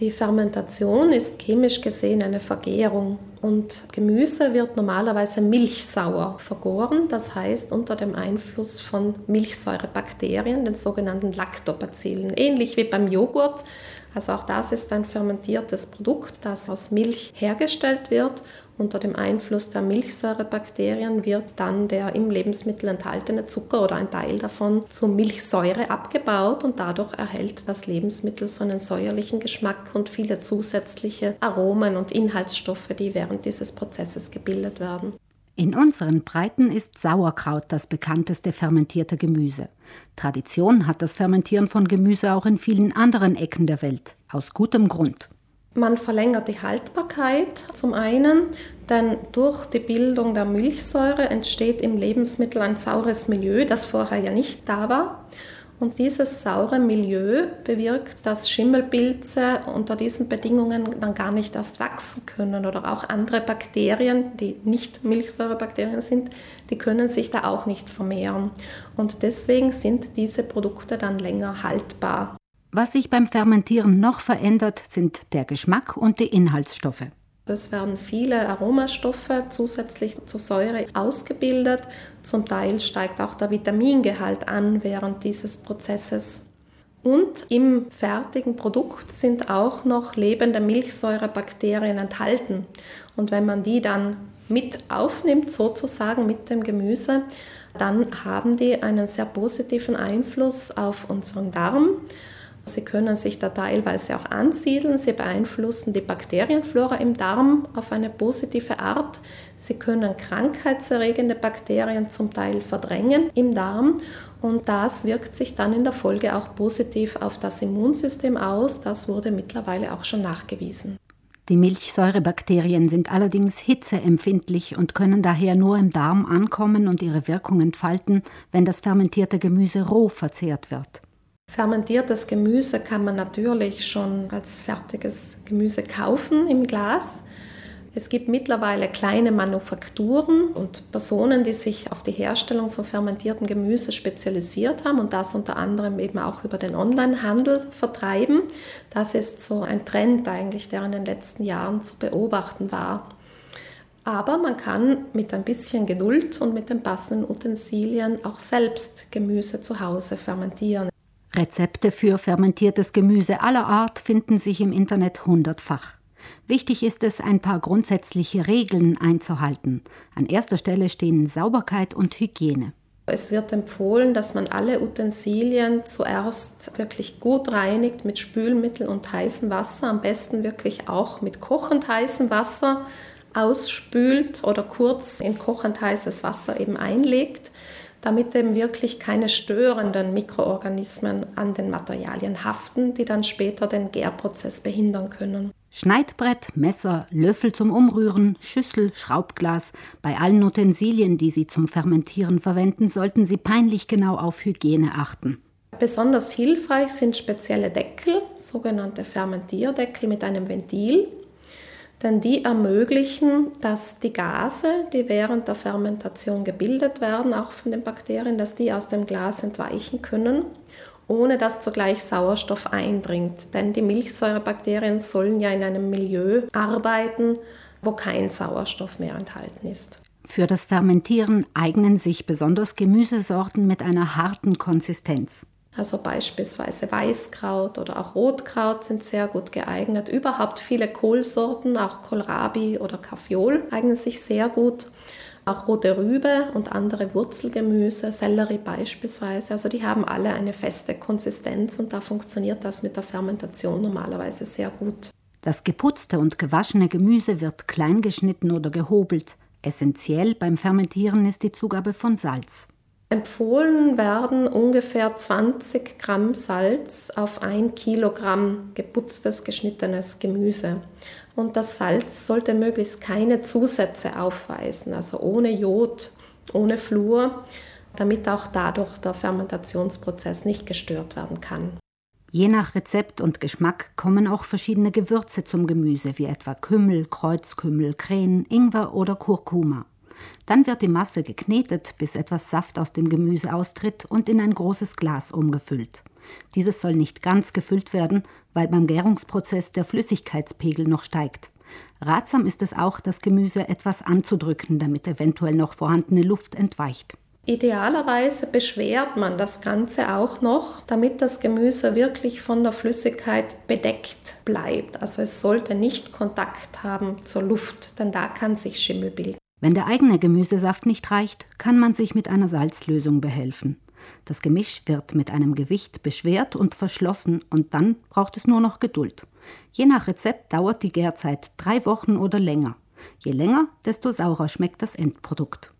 Die Fermentation ist chemisch gesehen eine Vergärung und Gemüse wird normalerweise milchsauer vergoren, das heißt unter dem Einfluss von Milchsäurebakterien, den sogenannten Lactobacillen. Ähnlich wie beim Joghurt also auch das ist ein fermentiertes Produkt, das aus Milch hergestellt wird. Unter dem Einfluss der Milchsäurebakterien wird dann der im Lebensmittel enthaltene Zucker oder ein Teil davon zu Milchsäure abgebaut und dadurch erhält das Lebensmittel so einen säuerlichen Geschmack und viele zusätzliche Aromen und Inhaltsstoffe, die während dieses Prozesses gebildet werden. In unseren Breiten ist Sauerkraut das bekannteste fermentierte Gemüse. Tradition hat das Fermentieren von Gemüse auch in vielen anderen Ecken der Welt, aus gutem Grund. Man verlängert die Haltbarkeit zum einen, denn durch die Bildung der Milchsäure entsteht im Lebensmittel ein saures Milieu, das vorher ja nicht da war. Und dieses saure Milieu bewirkt, dass Schimmelpilze unter diesen Bedingungen dann gar nicht erst wachsen können oder auch andere Bakterien, die nicht Milchsäurebakterien sind, die können sich da auch nicht vermehren. Und deswegen sind diese Produkte dann länger haltbar. Was sich beim Fermentieren noch verändert, sind der Geschmack und die Inhaltsstoffe. Es werden viele Aromastoffe zusätzlich zur Säure ausgebildet. Zum Teil steigt auch der Vitamingehalt an während dieses Prozesses. Und im fertigen Produkt sind auch noch lebende Milchsäurebakterien enthalten. Und wenn man die dann mit aufnimmt, sozusagen mit dem Gemüse, dann haben die einen sehr positiven Einfluss auf unseren Darm Sie können sich da teilweise auch ansiedeln. Sie beeinflussen die Bakterienflora im Darm auf eine positive Art. Sie können krankheitserregende Bakterien zum Teil verdrängen im Darm und das wirkt sich dann in der Folge auch positiv auf das Immunsystem aus. Das wurde mittlerweile auch schon nachgewiesen. Die Milchsäurebakterien sind allerdings hitzeempfindlich und können daher nur im Darm ankommen und ihre Wirkung entfalten, wenn das fermentierte Gemüse roh verzehrt wird. Fermentiertes Gemüse kann man natürlich schon als fertiges Gemüse kaufen im Glas. Es gibt mittlerweile kleine Manufakturen und Personen, die sich auf die Herstellung von fermentiertem Gemüse spezialisiert haben und das unter anderem eben auch über den Onlinehandel vertreiben. Das ist so ein Trend eigentlich, der in den letzten Jahren zu beobachten war. Aber man kann mit ein bisschen Geduld und mit den passenden Utensilien auch selbst Gemüse zu Hause fermentieren. Rezepte für fermentiertes Gemüse aller Art finden sich im Internet hundertfach. Wichtig ist es, ein paar grundsätzliche Regeln einzuhalten. An erster Stelle stehen Sauberkeit und Hygiene. Es wird empfohlen, dass man alle Utensilien zuerst wirklich gut reinigt mit Spülmittel und heißem Wasser, am besten wirklich auch mit kochend heißem Wasser ausspült oder kurz in kochend heißes Wasser eben einlegt damit eben wirklich keine störenden Mikroorganismen an den Materialien haften, die dann später den Gärprozess behindern können. Schneidbrett, Messer, Löffel zum Umrühren, Schüssel, Schraubglas. Bei allen Utensilien, die Sie zum Fermentieren verwenden, sollten Sie peinlich genau auf Hygiene achten. Besonders hilfreich sind spezielle Deckel, sogenannte Fermentierdeckel mit einem Ventil denn die ermöglichen, dass die Gase, die während der Fermentation gebildet werden, auch von den Bakterien, dass die aus dem Glas entweichen können, ohne dass zugleich Sauerstoff eindringt. Denn die Milchsäurebakterien sollen ja in einem Milieu arbeiten, wo kein Sauerstoff mehr enthalten ist. Für das Fermentieren eignen sich besonders Gemüsesorten mit einer harten Konsistenz. Also beispielsweise Weißkraut oder auch Rotkraut sind sehr gut geeignet. Überhaupt viele Kohlsorten, auch Kohlrabi oder Kaffeol eignen sich sehr gut. Auch rote Rübe und andere Wurzelgemüse, Sellerie beispielsweise, also die haben alle eine feste Konsistenz und da funktioniert das mit der Fermentation normalerweise sehr gut. Das geputzte und gewaschene Gemüse wird klein geschnitten oder gehobelt. Essentiell beim Fermentieren ist die Zugabe von Salz. Empfohlen werden ungefähr 20 Gramm Salz auf ein Kilogramm geputztes, geschnittenes Gemüse. Und das Salz sollte möglichst keine Zusätze aufweisen, also ohne Jod, ohne Fluor, damit auch dadurch der Fermentationsprozess nicht gestört werden kann. Je nach Rezept und Geschmack kommen auch verschiedene Gewürze zum Gemüse, wie etwa Kümmel, Kreuzkümmel, Krähen, Ingwer oder Kurkuma. Dann wird die Masse geknetet, bis etwas Saft aus dem Gemüse austritt und in ein großes Glas umgefüllt. Dieses soll nicht ganz gefüllt werden, weil beim Gärungsprozess der Flüssigkeitspegel noch steigt. Ratsam ist es auch, das Gemüse etwas anzudrücken, damit eventuell noch vorhandene Luft entweicht. Idealerweise beschwert man das Ganze auch noch, damit das Gemüse wirklich von der Flüssigkeit bedeckt bleibt. Also es sollte nicht Kontakt haben zur Luft, denn da kann sich Schimmel bilden. Wenn der eigene Gemüsesaft nicht reicht, kann man sich mit einer Salzlösung behelfen. Das Gemisch wird mit einem Gewicht beschwert und verschlossen und dann braucht es nur noch Geduld. Je nach Rezept dauert die Gärzeit drei Wochen oder länger. Je länger, desto saurer schmeckt das Endprodukt.